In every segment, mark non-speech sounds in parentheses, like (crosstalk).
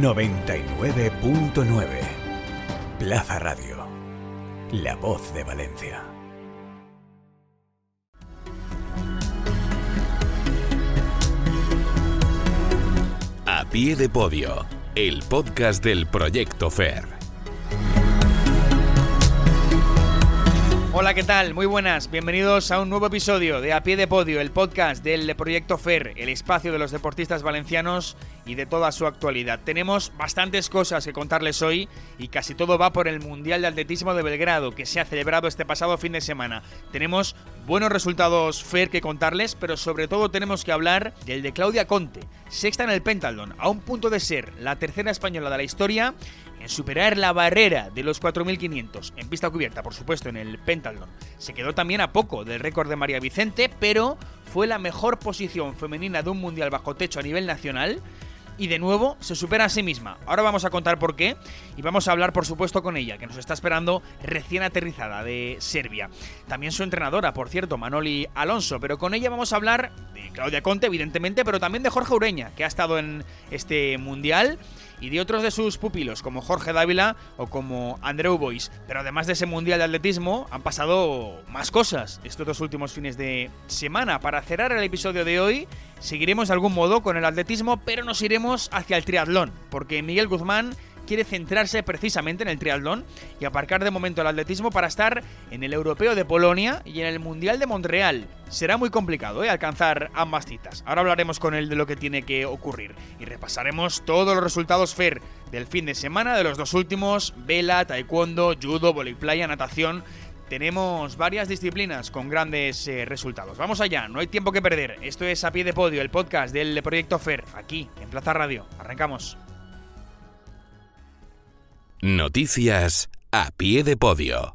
99.9 Plaza Radio. La voz de Valencia. A pie de podio, el podcast del Proyecto FER. Hola, ¿qué tal? Muy buenas. Bienvenidos a un nuevo episodio de A Pie de Podio, el podcast del Proyecto FER, el espacio de los deportistas valencianos y de toda su actualidad. Tenemos bastantes cosas que contarles hoy y casi todo va por el Mundial de Atletismo de Belgrado, que se ha celebrado este pasado fin de semana. Tenemos buenos resultados FER que contarles, pero sobre todo tenemos que hablar del de Claudia Conte, sexta en el Pentalón, a un punto de ser la tercera española de la historia en superar la barrera de los 4.500 en pista cubierta, por supuesto, en el Pentathlon. Se quedó también a poco del récord de María Vicente, pero fue la mejor posición femenina de un mundial bajo techo a nivel nacional y de nuevo se supera a sí misma. Ahora vamos a contar por qué y vamos a hablar por supuesto con ella, que nos está esperando recién aterrizada de Serbia. También su entrenadora, por cierto, Manoli Alonso, pero con ella vamos a hablar de Claudia Conte, evidentemente, pero también de Jorge Ureña, que ha estado en este mundial y de otros de sus pupilos, como Jorge Dávila o como Andreu Bois. Pero además de ese Mundial de Atletismo, han pasado más cosas estos dos últimos fines de semana. Para cerrar el episodio de hoy, seguiremos de algún modo con el atletismo, pero nos iremos hacia el triatlón, porque Miguel Guzmán quiere centrarse precisamente en el triatlón y aparcar de momento el atletismo para estar en el Europeo de Polonia y en el Mundial de Montreal. Será muy complicado ¿eh? alcanzar ambas citas. Ahora hablaremos con él de lo que tiene que ocurrir y repasaremos todos los resultados FER del fin de semana de los dos últimos, vela, taekwondo, judo, playa, natación, tenemos varias disciplinas con grandes eh, resultados. Vamos allá, no hay tiempo que perder. Esto es A Pie de Podio, el podcast del Proyecto FER, aquí en Plaza Radio. Arrancamos. Noticias a pie de podio.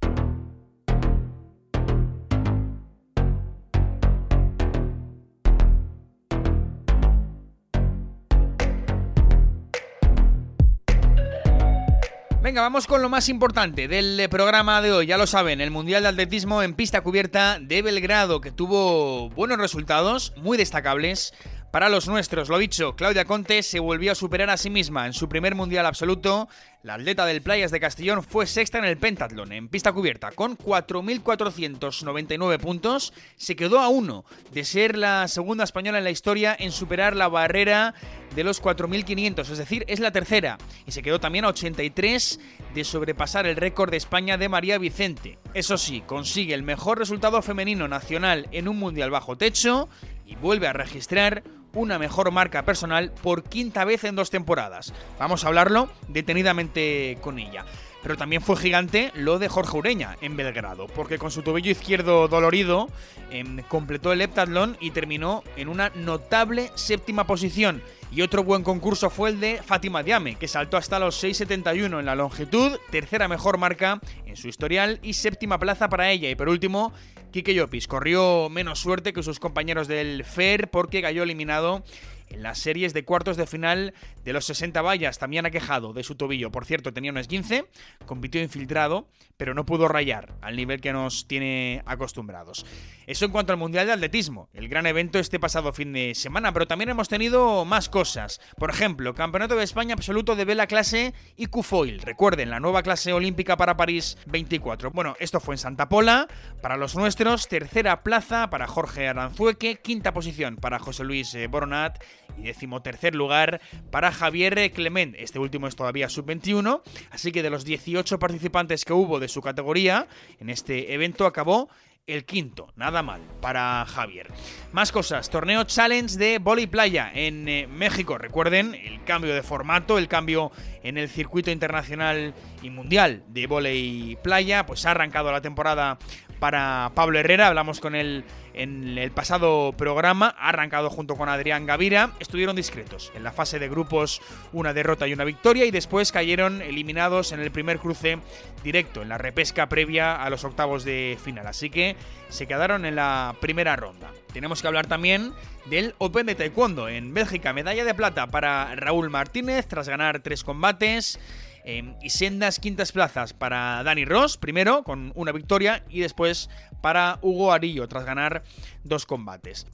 Venga, vamos con lo más importante del programa de hoy. Ya lo saben, el Mundial de Atletismo en pista cubierta de Belgrado, que tuvo buenos resultados, muy destacables. Para los nuestros, lo dicho, Claudia Conte se volvió a superar a sí misma en su primer mundial absoluto. La atleta del Playas de Castellón fue sexta en el pentatlón, en pista cubierta, con 4.499 puntos. Se quedó a uno de ser la segunda española en la historia en superar la barrera de los 4.500, es decir, es la tercera. Y se quedó también a 83 de sobrepasar el récord de España de María Vicente. Eso sí, consigue el mejor resultado femenino nacional en un mundial bajo techo y vuelve a registrar una mejor marca personal por quinta vez en dos temporadas. Vamos a hablarlo detenidamente con ella. Pero también fue gigante lo de Jorge Ureña en Belgrado, porque con su tobillo izquierdo dolorido em, completó el heptatlón y terminó en una notable séptima posición. Y otro buen concurso fue el de Fátima Diame, que saltó hasta los 6.71 en la longitud, tercera mejor marca en su historial y séptima plaza para ella. Y por último, Kike Llopis corrió menos suerte que sus compañeros del FER porque cayó eliminado en las series de cuartos de final de los 60 vallas. También ha quejado de su tobillo. Por cierto, tenía un esguince, compitió infiltrado, pero no pudo rayar al nivel que nos tiene acostumbrados. Eso en cuanto al Mundial de Atletismo, el gran evento este pasado fin de semana, pero también hemos tenido más cosas. Por ejemplo, Campeonato de España absoluto de vela clase y Q-Foil. Recuerden, la nueva clase olímpica para París 24. Bueno, esto fue en Santa Pola. Para los nuestros, tercera plaza para Jorge Aranzueque, quinta posición para José Luis eh, Boronat y decimotercer lugar para Javier Clement. Este último es todavía sub-21, así que de los 18 participantes que hubo de su categoría en este evento acabó el quinto, nada mal para Javier. Más cosas, torneo challenge de Boli Playa en eh, México. Recuerden el cambio de formato, el cambio en el circuito internacional y mundial de volei playa, pues ha arrancado la temporada para Pablo Herrera, hablamos con él en el pasado programa, ha arrancado junto con Adrián Gavira, estuvieron discretos. En la fase de grupos una derrota y una victoria y después cayeron eliminados en el primer cruce directo, en la repesca previa a los octavos de final. Así que se quedaron en la primera ronda. Tenemos que hablar también del Open de Taekwondo en Bélgica, medalla de plata para Raúl Martínez tras ganar tres combates Em, y sendas quintas plazas para Dani Ross, primero con una victoria, y después para Hugo Arillo, tras ganar dos combates.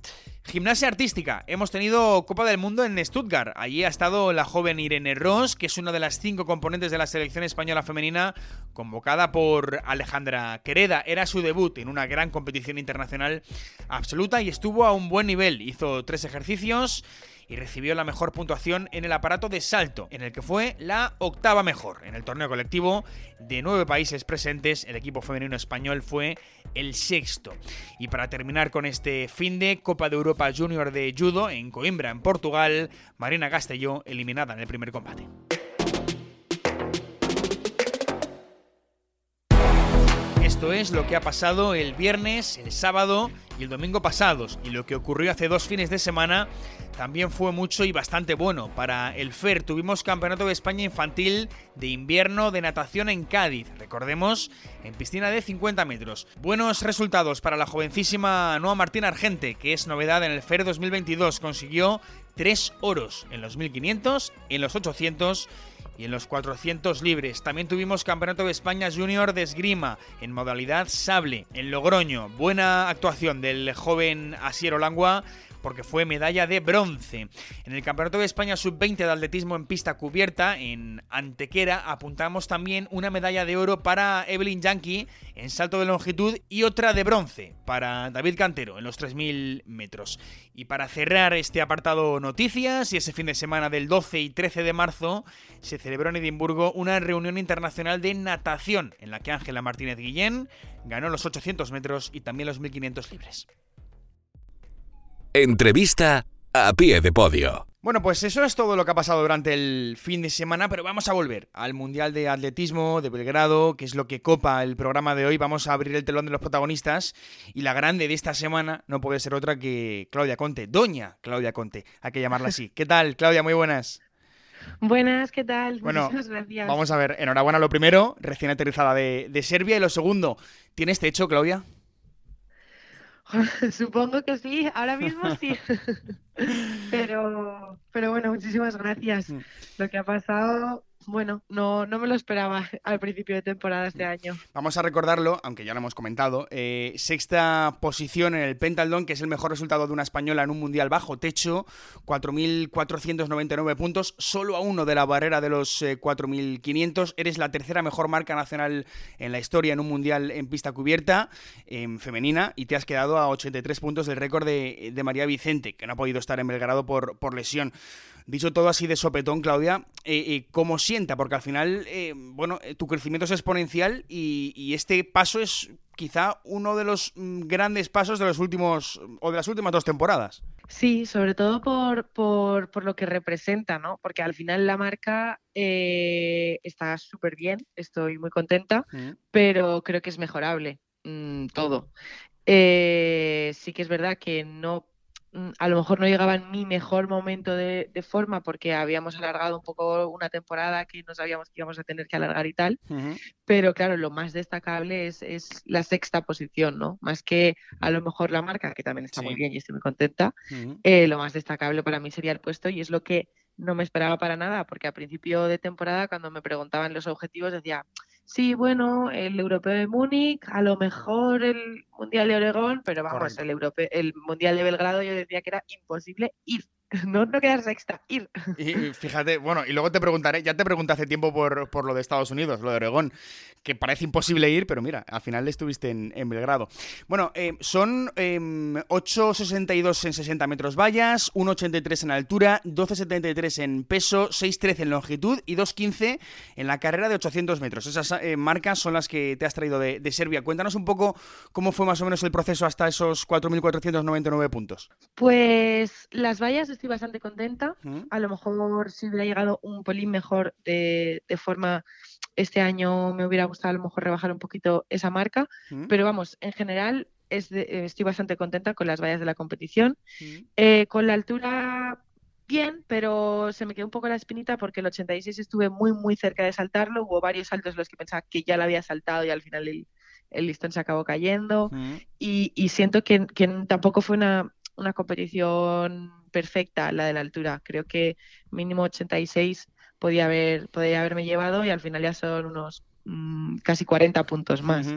Gimnasia artística. Hemos tenido Copa del Mundo en Stuttgart. Allí ha estado la joven Irene Ross, que es una de las cinco componentes de la selección española femenina, convocada por Alejandra Quereda. Era su debut en una gran competición internacional absoluta y estuvo a un buen nivel. Hizo tres ejercicios y recibió la mejor puntuación en el aparato de salto, en el que fue la octava mejor. En el torneo colectivo de nueve países presentes, el equipo femenino español fue el sexto. Y para terminar con este fin de Copa de Europa Junior de Judo en Coimbra, en Portugal, Marina Castelló eliminada en el primer combate. Esto es lo que ha pasado el viernes, el sábado y el domingo pasados. Y lo que ocurrió hace dos fines de semana también fue mucho y bastante bueno. Para el FER tuvimos Campeonato de España Infantil de Invierno de Natación en Cádiz. Recordemos, en piscina de 50 metros. Buenos resultados para la jovencísima Noa Martín Argente, que es novedad en el FER 2022. Consiguió tres oros en los 1500, en los 800 y en los 400 libres. También tuvimos Campeonato de España Junior de Esgrima en modalidad sable en Logroño. Buena actuación del joven Asiero Langua porque fue medalla de bronce. En el Campeonato de España Sub-20 de atletismo en pista cubierta en Antequera apuntamos también una medalla de oro para Evelyn Yankee en salto de longitud y otra de bronce para David Cantero en los 3.000 metros. Y para cerrar este apartado noticias y ese fin de semana del 12 y 13 de marzo se celebró en Edimburgo una reunión internacional de natación en la que Ángela Martínez Guillén ganó los 800 metros y también los 1.500 libres. Entrevista a pie de podio. Bueno, pues eso es todo lo que ha pasado durante el fin de semana, pero vamos a volver al Mundial de Atletismo de Belgrado, que es lo que copa el programa de hoy. Vamos a abrir el telón de los protagonistas y la grande de esta semana no puede ser otra que Claudia Conte, doña Claudia Conte, hay que llamarla así. ¿Qué tal, Claudia? Muy buenas. Buenas, ¿qué tal? Bueno, Muchas gracias. Vamos a ver, enhorabuena lo primero, recién aterrizada de, de Serbia, y lo segundo, ¿tienes techo, Claudia? (laughs) Supongo que sí, ahora mismo sí. (laughs) pero, pero bueno, muchísimas gracias. Mm. Lo que ha pasado bueno, no, no me lo esperaba (laughs) al principio de temporada este año. Vamos a recordarlo, aunque ya lo hemos comentado. Eh, sexta posición en el Pentaldón, que es el mejor resultado de una española en un mundial bajo techo. 4.499 puntos, solo a uno de la barrera de los 4.500. Eh, Eres la tercera mejor marca nacional en la historia en un mundial en pista cubierta, en femenina, y te has quedado a 83 puntos del récord de, María Vicente, que no ha podido estar en Belgrado por, por lesión. Dicho todo así de sopetón, Claudia, eh, eh, ¿cómo sienta? Porque al final, eh, bueno, tu crecimiento es exponencial y, este paso es quizá uno de los mm, grandes pasos de los últimos o de las últimas dos temporadas. Sí, sobre todo por, por, lo que representa, ¿no? Porque al final la marca está súper bien, estoy muy contenta, mm. pero creo que es mejorable mm, todo. sí que es verdad que no a lo mejor no llegaba en mi mejor momento de, forma porque habíamos alargado un poco una temporada que no sabíamos que íbamos a tener que alargar y tal, pero claro, lo más destacable es, la sexta posición, ¿no? Más que a lo mejor la marca, que también está muy bien y estoy muy contenta, eh, lo más destacable para mí sería el puesto y es lo que no me esperaba para nada, porque a principio de temporada cuando me preguntaban los objetivos decía, Sí, bueno, el europeo de Múnich, a lo mejor el mundial de Oregón, pero vamos, el, europeo, el mundial de Belgrado yo decía que era imposible ir. (laughs) No, no quedar sexta, ir. Y (laughs) fíjate, bueno, y luego te preguntaré, ya te pregunté hace tiempo por, por, lo de Estados Unidos, lo de Oregón, que parece imposible ir, pero mira, al final estuviste en, en Belgrado. Bueno, eh, son eh, em, 8,62 en 60 metros vallas, 1,83 en altura, 12,73 en peso, 6,13 en longitud y 2,15 en la carrera de 800 metros. Esas eh, marcas son las que te has traído de, de Serbia. Cuéntanos un poco cómo fue más o menos el proceso hasta esos 4.499 puntos. Pues las vallas estoy bastante contenta. A lo mejor si hubiera llegado un pelín mejor de, forma este año me hubiera gustado a lo mejor rebajar un poquito esa marca, pero vamos, en general estoy bastante contenta con las vallas de la competición. Eh, con la altura, bien, pero se me quedó un poco la espinita porque el 86 estuve muy, muy cerca de saltarlo. Hubo varios saltos los que pensaba que ya lo había saltado y al final el, listón se acabó cayendo. y, siento que, tampoco fue una, una competición perfecta la de la altura. Creo que mínimo 86 podía, haber, podía haberme llevado y al final ya son unos mm, casi 40 puntos más.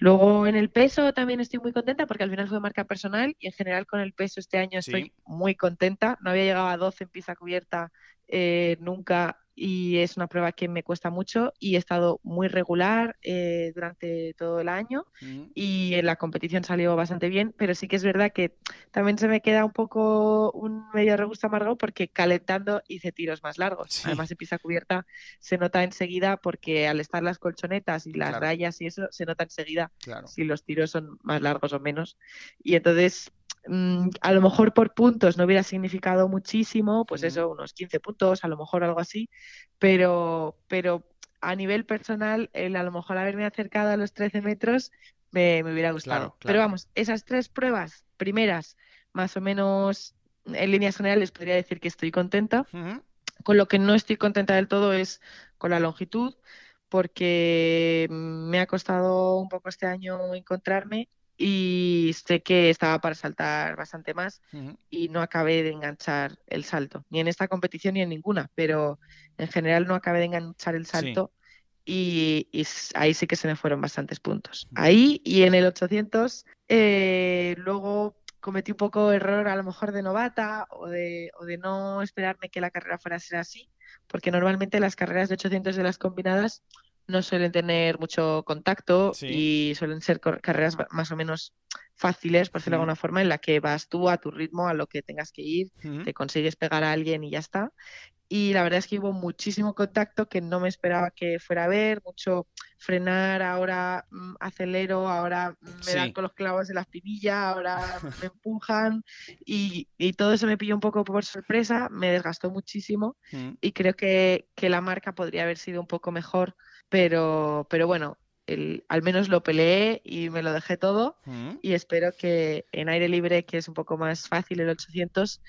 Luego en el peso también estoy muy contenta porque al final fue marca personal y en general con el peso este año estoy muy contenta. No había llegado a 12 en pista cubierta eh, nunca y es una prueba que me cuesta mucho y he estado muy regular eh, durante todo el año y en la competición salió bastante bien, pero sí que es verdad que también se me queda un poco un medio regusto amargo porque calentando hice tiros más largos. Además de pista cubierta se nota enseguida porque al estar las colchonetas y las rayas y eso se nota enseguida si los tiros son más largos o menos. Y entonces Mm, a lo mejor por puntos no hubiera significado muchísimo, pues eso, unos 15 puntos, a lo mejor algo así, pero, pero a nivel personal, el a lo mejor haberme acercado a los 13 metros me, hubiera gustado. Pero vamos, esas tres pruebas primeras, más o menos en líneas generales, podría decir que estoy contenta. Con lo que no estoy contenta del todo es con la longitud, porque me ha costado un poco este año encontrarme y sé que estaba para saltar bastante más y no acabé de enganchar el salto, ni en esta competición ni en ninguna, pero en general no acabé de enganchar el salto y, ahí sí que se me fueron bastantes puntos. Ahí y en el 800 eh, luego cometí un poco error a lo mejor de novata o de, o de no esperarme que la carrera fuera a ser así, porque normalmente las carreras de 800 de las combinadas no suelen tener mucho contacto y suelen ser carreras más o menos fáciles, por decirlo de alguna forma, en la que vas tú a tu ritmo, a lo que tengas que ir, te consigues pegar a alguien y ya está. Y la verdad es que hubo muchísimo contacto que no me esperaba que fuera a haber, mucho frenar, ahora mm, acelero, ahora me dan con los clavos de la espinilla, ahora (laughs) me empujan y, todo eso me pilló un poco por sorpresa, me desgastó muchísimo y creo que, que la marca podría haber sido un poco mejor pero, pero bueno, el, al menos lo peleé y me lo dejé todo y espero que en aire libre, que es un poco más fácil el 800,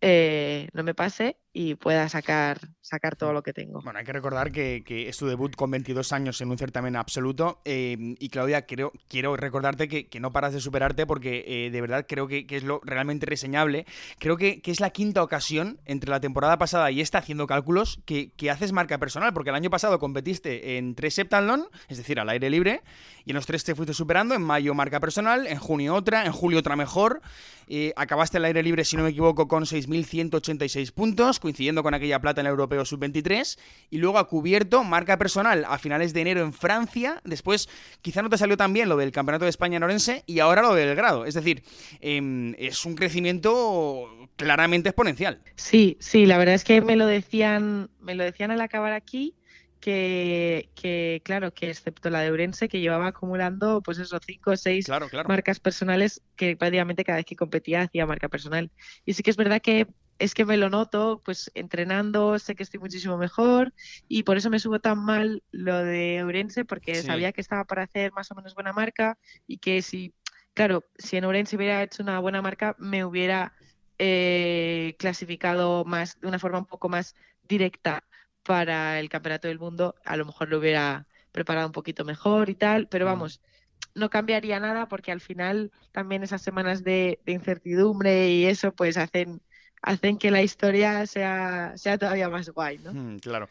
eh, no me pase y pueda sacar, sacar todo lo que tengo. Bueno, hay que recordar que, es tu debut con 22 años en un certamen absoluto. Eh, y Claudia, creo, quiero recordarte que, no paras de superarte porque eh, de verdad creo que, es lo realmente reseñable. Creo que, es la quinta ocasión entre la temporada pasada y esta, haciendo cálculos, que, haces marca personal. Porque el año pasado competiste en tres septalón, es decir, al aire libre, y en los tres te fuiste superando. En mayo marca personal, en junio otra, en julio otra mejor. Eh, acabaste el aire libre, si no me equivoco, con 6.186 puntos coincidiendo con aquella plata en el Europeo Sub-23, y luego ha cubierto marca personal a finales de enero en Francia, después quizá no te salió tan bien lo del Campeonato de España en Orense, y ahora lo del grado, es decir, em, es un crecimiento claramente exponencial. Sí, sí, la verdad es que me lo decían, me lo decían al acabar aquí, que, que, claro, que excepto la de Urense, que llevaba acumulando pues esos cinco o seis marcas personales que prácticamente cada vez que competía hacía marca personal. Y sí que es verdad que es que me lo noto, pues entrenando, sé que estoy muchísimo mejor y por eso me subo tan mal lo de Ourense, porque sabía que estaba para hacer más o menos buena marca y que si, claro, si en Ourense hubiera hecho una buena marca, me hubiera eh, clasificado más, de una forma un poco más directa para el Campeonato del Mundo, a lo mejor lo hubiera preparado un poquito mejor y tal, pero vamos, no cambiaría nada porque al final también esas semanas de incertidumbre y eso pues hacen hacen que la historia sea, sea todavía más guay, ¿no? Mm, claro.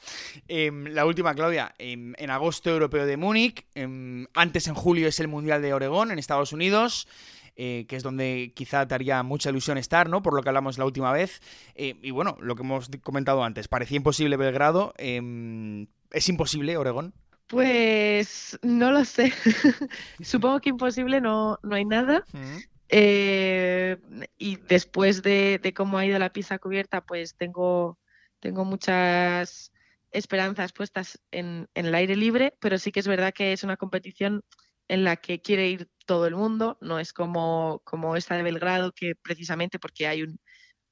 Em, la última, Claudia, em, en agosto europeo de Múnich, em, antes en julio es el Mundial de Oregón en Estados Unidos. Eh, que es donde quizá te haría mucha ilusión estar, ¿no? Por lo que hablamos la última vez. Eh, y bueno, lo que hemos comentado antes, parecía imposible Belgrado. ¿Es imposible Oregón? Pues no lo sé. (laughs) Supongo que imposible no, no hay nada. Eh, y después de, cómo ha ido la pista cubierta, pues tengo, tengo muchas esperanzas puestas en, el aire libre, pero sí que es verdad que es una competición en la que quiere ir todo el mundo, no es como, como esta de Belgrado, que precisamente porque hay un,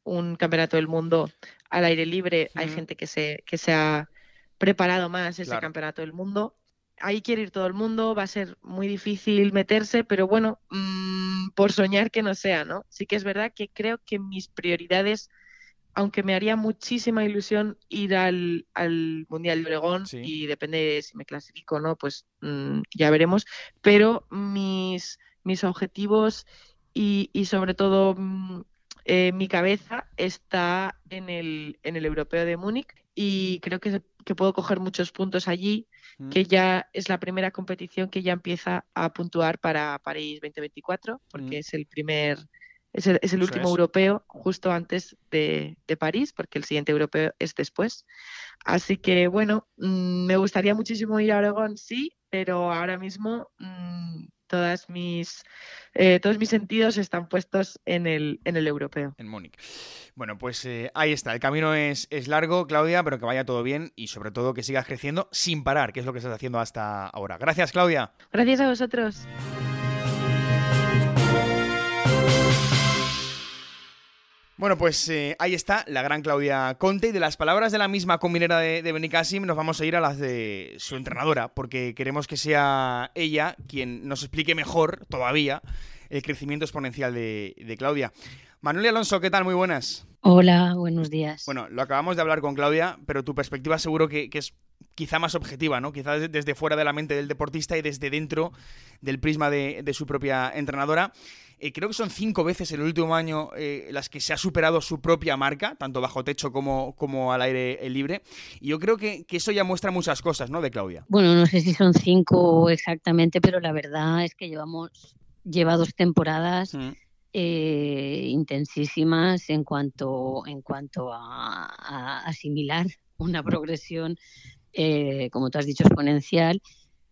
un campeonato del mundo al aire libre, hay gente que se, que se ha preparado más ese campeonato del mundo ahí quiere ir todo el mundo, va a ser muy difícil meterse, pero bueno, mm, por soñar que no sea, ¿no? Sí que es verdad que creo que mis prioridades, aunque me haría muchísima ilusión ir al, Mundial de Oregón y depende de si me clasifico o no, pues mm, ya veremos, pero mis, mis objetivos y, y sobre todo mm, eh, mi cabeza está en el, en el europeo de Múnich y creo que, que puedo coger muchos puntos allí, que ya es la primera competición que ya empieza a puntuar para París 2024, porque es el primer, es el, es el último europeo justo antes de, de, París, porque el siguiente europeo es después. Así que bueno, mmm, me gustaría muchísimo ir a Oregón, sí, pero ahora mismo mmm, todas mis, eh, todos mis sentidos están puestos en el, en el europeo. En Múnich. Bueno, pues eh, ahí está. El camino es, es, largo, Claudia, pero que vaya todo bien y sobre todo que sigas creciendo sin parar, que es lo que estás haciendo hasta ahora. Gracias, Claudia. Gracias a vosotros. Bueno, pues eh, ahí está la gran Claudia Conte y de las palabras de la misma combinera de, de Benicassim nos vamos a ir a las de su entrenadora porque queremos que sea ella quien nos explique mejor todavía el crecimiento exponencial de, de Claudia. Manuel Alonso, ¿qué tal? Muy buenas. Hola, buenos días. Bueno, lo acabamos de hablar con Claudia, pero tu perspectiva seguro que, que es quizá más objetiva, ¿no? Quizá desde fuera de la mente del deportista y desde dentro del prisma de, de su propia entrenadora. Eh, creo que son cinco veces en el último año eh, las que se ha superado su propia marca, tanto bajo techo como, como al aire libre. Y yo creo que, que, eso ya muestra muchas cosas, ¿no? De Claudia. Bueno, no sé si son cinco exactamente, pero la verdad es que llevamos, lleva dos temporadas. Mm. Eh, intensísimas en cuanto en cuanto a, a asimilar una progresión eh, como tú has dicho exponencial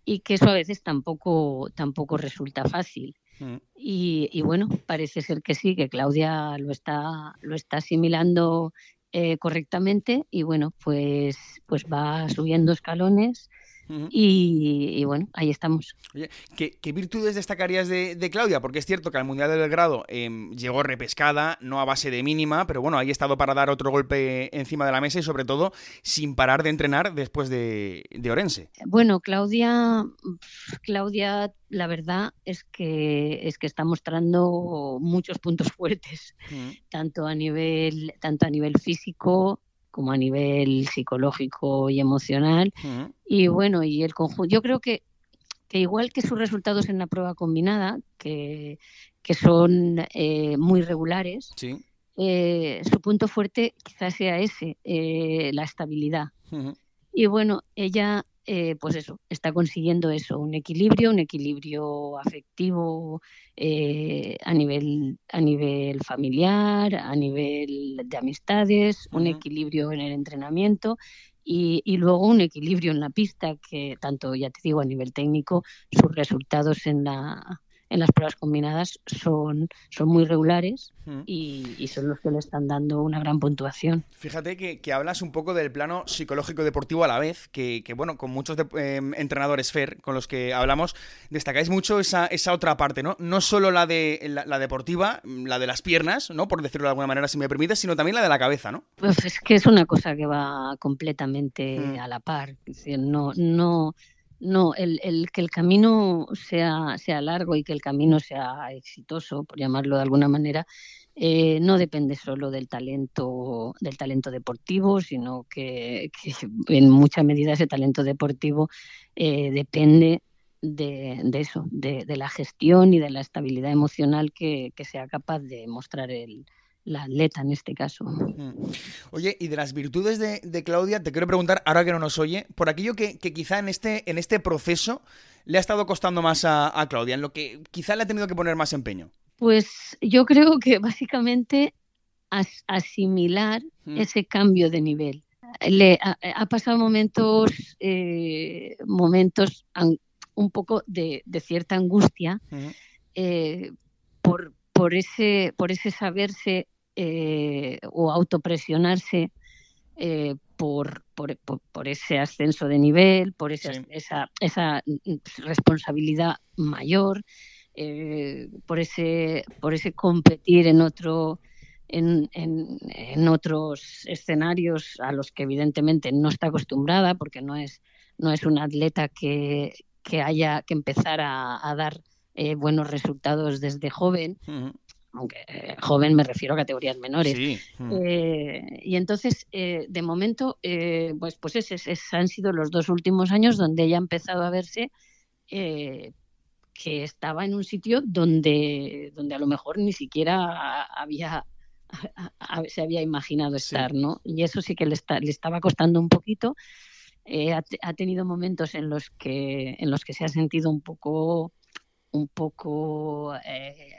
y que eso a veces tampoco tampoco resulta fácil mm. y, y, bueno parece ser que sí que Claudia lo está lo está asimilando eh, correctamente y bueno pues pues va subiendo escalones Uh -huh. y, y, bueno, ahí estamos. Oye, ¿qué, ¿qué, virtudes destacarías de, de, Claudia? Porque es cierto que al Mundial de Belgrado eh, llegó repescada, no a base de mínima, pero bueno, ahí ha estado para dar otro golpe encima de la mesa y sobre todo sin parar de entrenar después de, de Orense. Bueno, Claudia, Claudia, la verdad es que es que está mostrando muchos puntos (laughs) fuertes, uh -huh. tanto a nivel, tanto a nivel físico como a nivel psicológico y emocional. Uh -huh. Y bueno, y el conjunto, yo creo que, que, igual que sus resultados en la prueba combinada, que, que son eh, muy regulares, sí. eh, su punto fuerte quizás sea ese, eh, la estabilidad. Uh -huh. Y bueno, ella eh, pues eso, está consiguiendo eso, un equilibrio, un equilibrio afectivo eh, a, nivel, a nivel familiar, a nivel de amistades, uh -huh. un equilibrio en el entrenamiento y, y, luego un equilibrio en la pista que tanto, ya te digo, a nivel técnico, sus resultados en la, en las pruebas combinadas son, son muy regulares mm. y, y, son los que le están dando una gran puntuación. Fíjate que, que hablas un poco del plano psicológico deportivo a la vez, que, que bueno, con muchos de, eh, entrenadores FER con los que hablamos, destacáis mucho esa, esa otra parte, ¿no? No solo la de la, la, deportiva, la de las piernas, ¿no? Por decirlo de alguna manera, si me permites, sino también la de la cabeza, ¿no? Pues es que es una cosa que va completamente mm. a la par. Es decir, no, no no, el, el, que el camino sea, sea largo y que el camino sea exitoso, por llamarlo de alguna manera, eh, no depende solo del talento, del talento deportivo, sino que, que (laughs) en mucha medida ese talento deportivo eh, depende de, de eso, de, de, la gestión y de la estabilidad emocional que, que sea capaz de mostrar el, la atleta en este caso. Mm. Oye, y de las virtudes de, de, Claudia, te quiero preguntar, ahora que no nos oye, por aquello que, que quizá en este, en este proceso le ha estado costando más a, a, Claudia, en lo que quizá le ha tenido que poner más empeño. Pues yo creo que (laughs) básicamente as, asimilar mm. ese cambio de nivel. Le ha, ha pasado momentos, eh, momentos un poco de, de cierta angustia mm. eh, por, por ese, por ese saberse eh, o autopresionarse eh, por, por, por, ese ascenso de nivel, por esa, sí. esa, esa, responsabilidad mayor, eh, por, ese, por ese competir en otro. En, en, en, otros escenarios a los que evidentemente no está acostumbrada porque no es, no es una atleta que, que haya que empezar a, a dar eh, buenos resultados desde joven. Uh -huh aunque eh, joven me refiero a categorías menores. Sí. Mm. Eh, y entonces, eh, de momento, eh, pues, pues esos, esos, han sido los dos últimos años donde ella ha empezado a verse que estaba en un sitio donde, donde a lo mejor ni siquiera había se había imaginado estar, ¿no? Y eso sí que le, le estaba costando un poquito. Eh, ha, tenido momentos en los que en los que se ha sentido un poco un poco eh,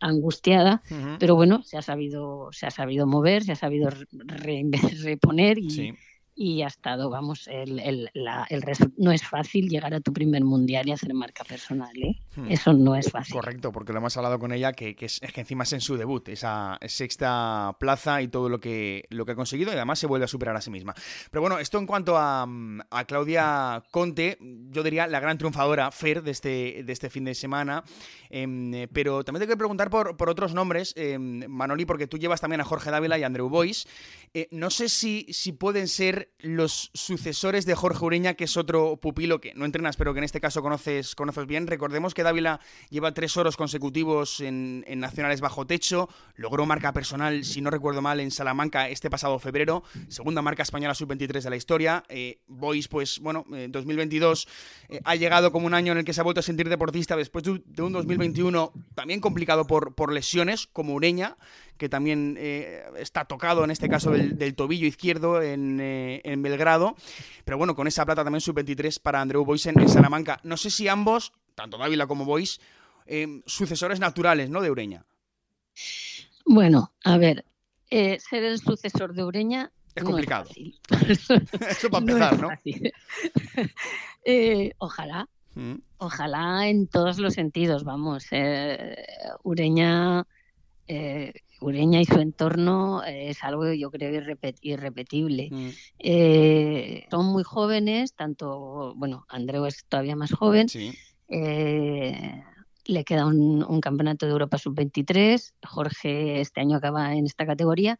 angustiada, pero bueno, se ha sabido se ha sabido mover, se ha sabido (laughs) reponer y, y ha estado, vamos, el, el, la, el no es fácil llegar a tu primer mundial y hacer marca personal, ¿eh? Hmm. Eso no es fácil. Correcto, porque lo hemos hablado con ella, que, es, que encima es en su debut, esa sexta plaza y todo lo que, lo que ha conseguido, y además se vuelve a superar a sí misma. Pero bueno, esto en cuanto a, a Claudia Conte, yo diría la gran triunfadora, Fer, de este, de este fin de semana, em, pero también te quiero preguntar por, por otros nombres, em, Manoli, porque tú llevas también a Jorge Dávila y a Andrew Boyce. Eh, no sé si, si pueden ser los sucesores de Jorge Ureña, que es otro pupilo que no entrenas, pero que en este caso conoces, conoces bien. Recordemos que Dávila lleva tres oros consecutivos en, nacionales bajo techo, logró marca personal, si no recuerdo mal, en Salamanca este pasado febrero, segunda marca española sub-23 de la historia. Eh, Boys, pues bueno, en 2022 eh, ha llegado como un año en el que se ha vuelto a sentir deportista después de un 2021 también complicado por, por lesiones, como Ureña, que también eh, está tocado en este caso del, tobillo izquierdo eh, en, Belgrado. Pero bueno, con esa plata también sub-23 para Andreu Bois en, Salamanca. No sé si ambos, tanto Dávila como Bois, eh, sucesores naturales ¿no? de Ureña. Bueno, a ver, ser el sucesor de Ureña es complicado. (laughs) Eso para (laughs) empezar, ¿no? (laughs) ojalá, mm. ojalá en todos los sentidos, vamos. Ureña Ureña y su entorno eh, es algo yo creo irrepetible. Mm. Eh, son muy jóvenes, tanto, bueno, Andreu es todavía más joven. Eh, le queda un, campeonato de Europa sub-23. Jorge este año acaba en esta categoría.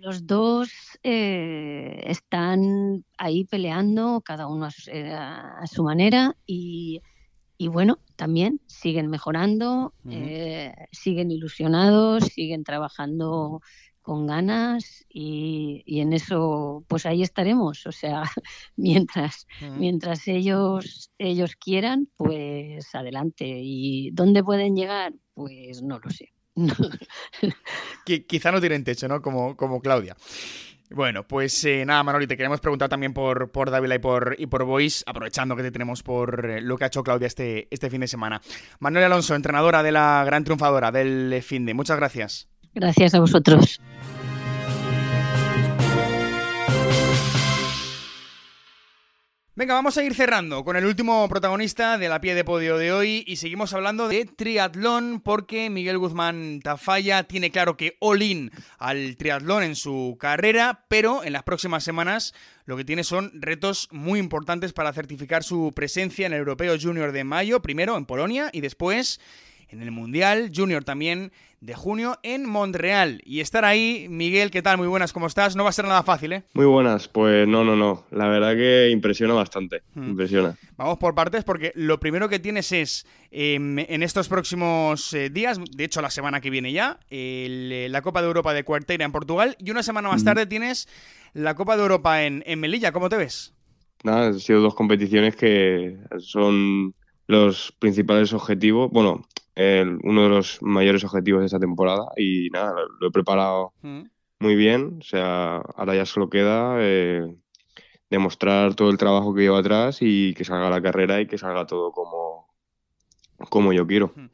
Los dos están ahí peleando, cada uno a su manera, y y bueno, también siguen mejorando, eh, siguen ilusionados, siguen trabajando con ganas y, en eso pues ahí estaremos. O sea, (laughs) mientras, mientras ellos, ellos quieran, pues adelante. ¿Y dónde pueden llegar? Pues no lo sé. (laughs) Quizá no tienen techo, ¿no? Como, como Claudia. Bueno, pues eh, nada, Manoli, te queremos preguntar también por, por Dávila y por, y por Bois, aprovechando que te tenemos por eh, lo que ha hecho Claudia este, este fin de semana. Manuel Alonso, entrenadora de la gran triunfadora del fin de. Muchas gracias. Gracias a vosotros. Venga, vamos a ir cerrando con el último protagonista de la pie de podio de hoy y seguimos hablando de triatlón porque Miguel Guzmán Tafalla tiene claro que all in al triatlón en su carrera, pero en las próximas semanas lo que tiene son retos muy importantes para certificar su presencia en el Europeo Junior de mayo, primero en Polonia y después en el Mundial Junior también de junio en Montreal. Y estar ahí, Miguel, ¿qué tal? Muy buenas, ¿cómo estás? No va a ser nada fácil, ¿eh? Muy buenas, pues no, no, no. La verdad que impresiona bastante, hmm. impresiona. Vamos por partes porque lo primero que tienes es, em, en estos próximos eh, días, de hecho la semana que viene ya, eh, la Copa de Europa de Cuarteira en Portugal y una semana más tarde tienes la Copa de Europa en, en Melilla. ¿Cómo te ves? Nada, han sido dos competiciones que son los principales objetivos. Bueno, uno de los mayores objetivos de esta temporada y nada, lo, he preparado mm. muy bien, o sea, ahora ya solo queda eh, demostrar todo el trabajo que llevo atrás y que salga la carrera y que salga todo como, como yo quiero. Mm.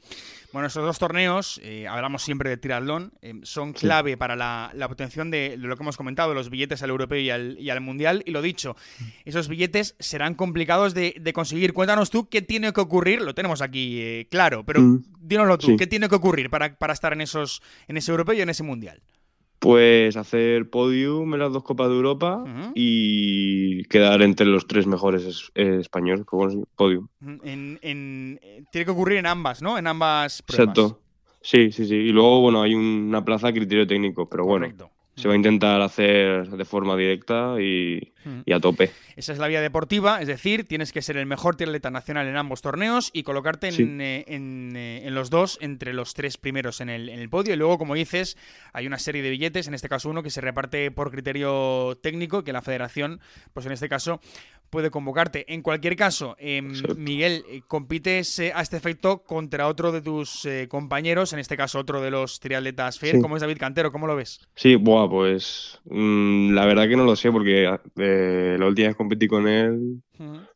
Bueno, estos dos torneos, eh, hablamos siempre de triatlón, eh, son clave para la, obtención de, lo que hemos comentado, los billetes al europeo y al, mundial. Y lo dicho, esos billetes serán complicados de, conseguir. Cuéntanos tú qué tiene que ocurrir, lo tenemos aquí eh, claro, pero mm. dínoslo tú, ¿qué tiene que ocurrir para, para estar en, esos, en ese europeo y en ese mundial? Pues hacer podium en las dos Copas de Europa y quedar entre los tres mejores españoles, pues podium. En, eh, tiene que ocurrir en ambas, ¿no? En ambas pruebas. Exacto. Sí, sí, sí. Y luego, bueno, hay una plaza a criterio técnico, pero bueno, se va a intentar hacer de forma directa y, y a tope. Esa es la vía deportiva, es decir, tienes que ser el mejor triatleta nacional en ambos torneos y colocarte en, eh, eh, en, los dos entre los tres primeros en el, en el, podio. Y luego, como dices, hay una serie de billetes, en este caso uno que se reparte por criterio técnico, que la federación, pues en este caso, puede convocarte. En cualquier caso, em, Miguel, eh, compites a este efecto contra otro de tus compañeros, en este caso otro de los triatletas FER, como es David Cantero, ¿cómo lo ves? Sí, buah, pues mm, la verdad que no lo sé, porque la última vez competí con él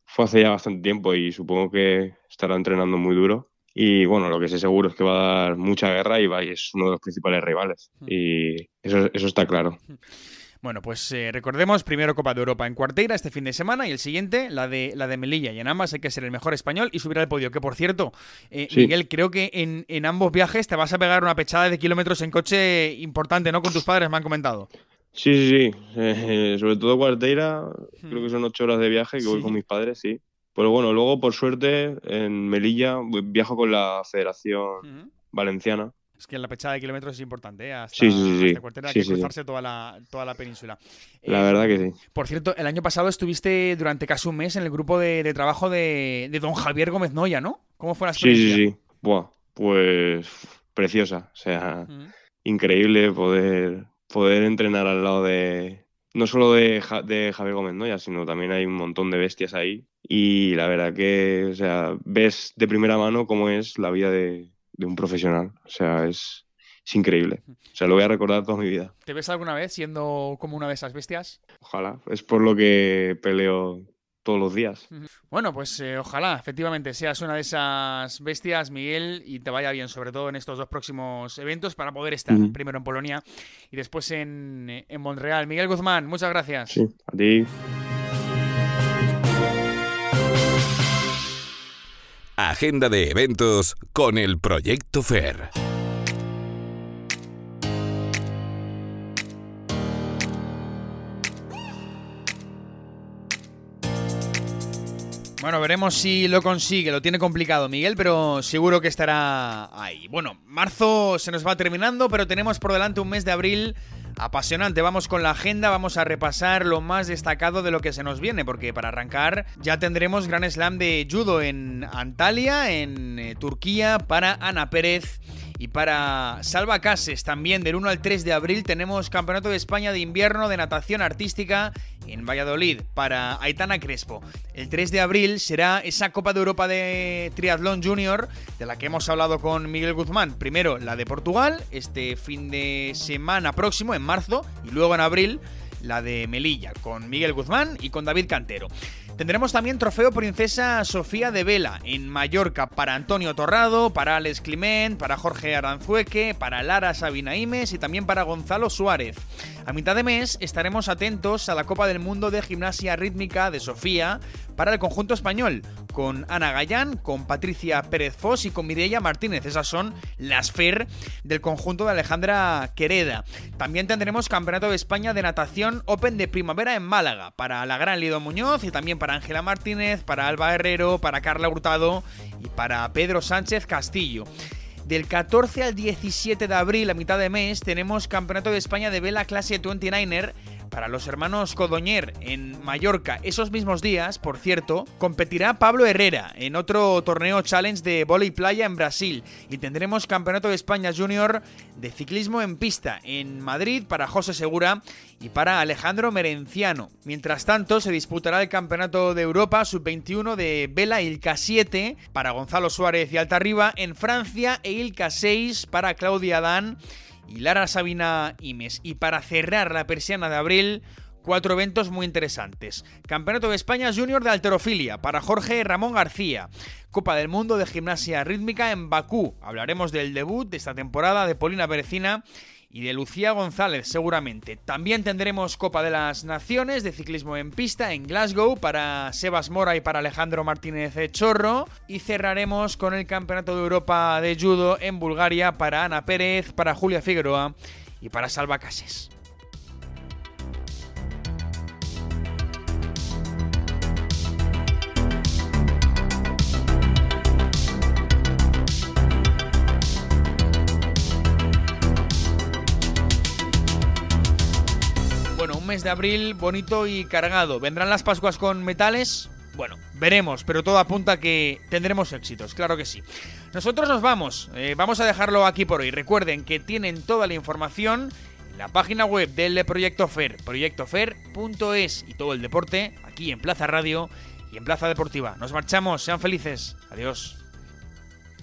fue hace ya bastante tiempo y supongo que estará entrenando muy duro. Y bueno, lo que sé seguro es que va a dar mucha guerra y, va, y es uno de los principales rivales. Y eso, eso está claro. Bueno, pues eh, recordemos, primero Copa de Europa en Cuarteira este fin de semana y el siguiente, la de, la de Melilla. Y en ambas hay que ser el mejor español y subir al podio. Que por cierto, eh, Miguel, creo que en, en, ambos viajes te vas a pegar una pechada de kilómetros en coche importante, ¿no? Con tus padres, me han comentado. Sí, sí, sí. Eh, sobre todo Cuarteira, creo que son ocho horas de viaje que voy con mis padres, sí. Pero bueno, luego por suerte en Melilla viajo con la Federación Valenciana. Es que la pechada de kilómetros es importante, ¿eh? Hasta, sí, sí, sí. hay que cruzarse toda la, toda la península. La verdad que sí. Por cierto, el año pasado estuviste durante casi un mes en el grupo de, trabajo de, don Javier Gómez Noya, ¿no? ¿Cómo fue la experiencia? Sí, sí, sí. Buah, pues preciosa. O sea, increíble poder poder entrenar al lado de, no solo de, de, Javier Gómez Noya, sino también hay un montón de bestias ahí. Y la verdad que, o sea, ves de primera mano cómo es la vida de, un profesional. O sea, es, es, increíble. O sea, lo voy a recordar toda mi vida. ¿Te ves alguna vez siendo como una de esas bestias? Ojalá. Es por lo que peleo todos los días. Bueno, pues eh, ojalá efectivamente seas una de esas bestias, Miguel, y te vaya bien, sobre todo en estos dos próximos eventos, para poder estar primero en Polonia y después en, eh, en Montreal. Miguel Guzmán, muchas gracias. Sí, a ti. Agenda de eventos con el Proyecto FER. Bueno, veremos si lo consigue. Lo tiene complicado Miguel, pero seguro que estará ahí. Bueno, marzo se nos va terminando, pero tenemos por delante un mes de abril apasionante. Vamos con la agenda, vamos a repasar lo más destacado de lo que se nos viene, porque para arrancar ya tendremos Gran Slam de judo en Antalya, en eh, Turquía, para Ana Pérez. Y para Salva Cases, también del 1 al 3 de abril tenemos Campeonato de España de Invierno de Natación Artística en Valladolid para Aitana Crespo. El 3 de abril será esa Copa de Europa de Triatlón Junior de la que hemos hablado con Miguel Guzmán. Primero la de Portugal, este fin de semana próximo, en marzo, y luego en abril la de Melilla, con Miguel Guzmán y con David Cantero. Tendremos también trofeo Princesa Sofía de Vela en Mallorca para Antonio Torrado, para Alex Climent, para Jorge Aranzueque, para Lara Sabina Imes y también para Gonzalo Suárez. A mitad de mes estaremos atentos a la Copa del Mundo de Gimnasia Rítmica de Sofía para el conjunto español, con Ana Gallán, con Patricia Pérez Fos y con Mireia Martínez. Esas son las FER del conjunto de Alejandra Quereda. También tendremos Campeonato de España de Natación Open de Primavera en Málaga para la Gran Lido Muñoz y también para Ángela Martínez, para Alba Herrero, para Carla Hurtado y para Pedro Sánchez Castillo. Del 14 al 17 de abril, a mitad de mes, tenemos Campeonato de España de Vela Clase 29er para los hermanos Codoñer en Mallorca. Esos mismos días, por cierto, competirá Pablo Herrera en otro torneo challenge de volei playa en Brasil y tendremos Campeonato de España Junior de ciclismo en pista en Madrid para José Segura y para Alejandro Merenciano. Mientras tanto, se disputará el Campeonato de Europa Sub-21 de Vela Ilka 7 para Gonzalo Suárez y Altarriba en Francia e Ilka 6 para Claudia Dan y Lara Sabina Imes. Y para cerrar la persiana de abril, cuatro eventos muy interesantes. Campeonato de España Junior de Alterofilia para Jorge Ramón García. Copa del Mundo de Gimnasia Rítmica en Bakú. Hablaremos del debut de esta temporada de Polina Berecina y de Lucía González seguramente. También tendremos Copa de las Naciones de ciclismo en pista en Glasgow para Sebas Mora y para Alejandro Martínez Chorro y cerraremos con el Campeonato de Europa de Judo en Bulgaria para Ana Pérez, para Julia Figueroa y para Salva Cases. De abril bonito y cargado. ¿Vendrán las Pascuas con metales? Bueno, veremos, pero todo apunta a que tendremos éxitos, claro que sí. Nosotros nos vamos, eh, vamos a dejarlo aquí por hoy. Recuerden que tienen toda la información en la página web del Proyecto FER, proyectofer.es y todo el deporte aquí en Plaza Radio y en Plaza Deportiva. Nos marchamos, sean felices. Adiós.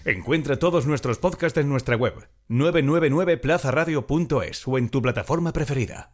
Encuentra todos nuestros podcasts en nuestra web 999plazaradio.es o en tu plataforma preferida.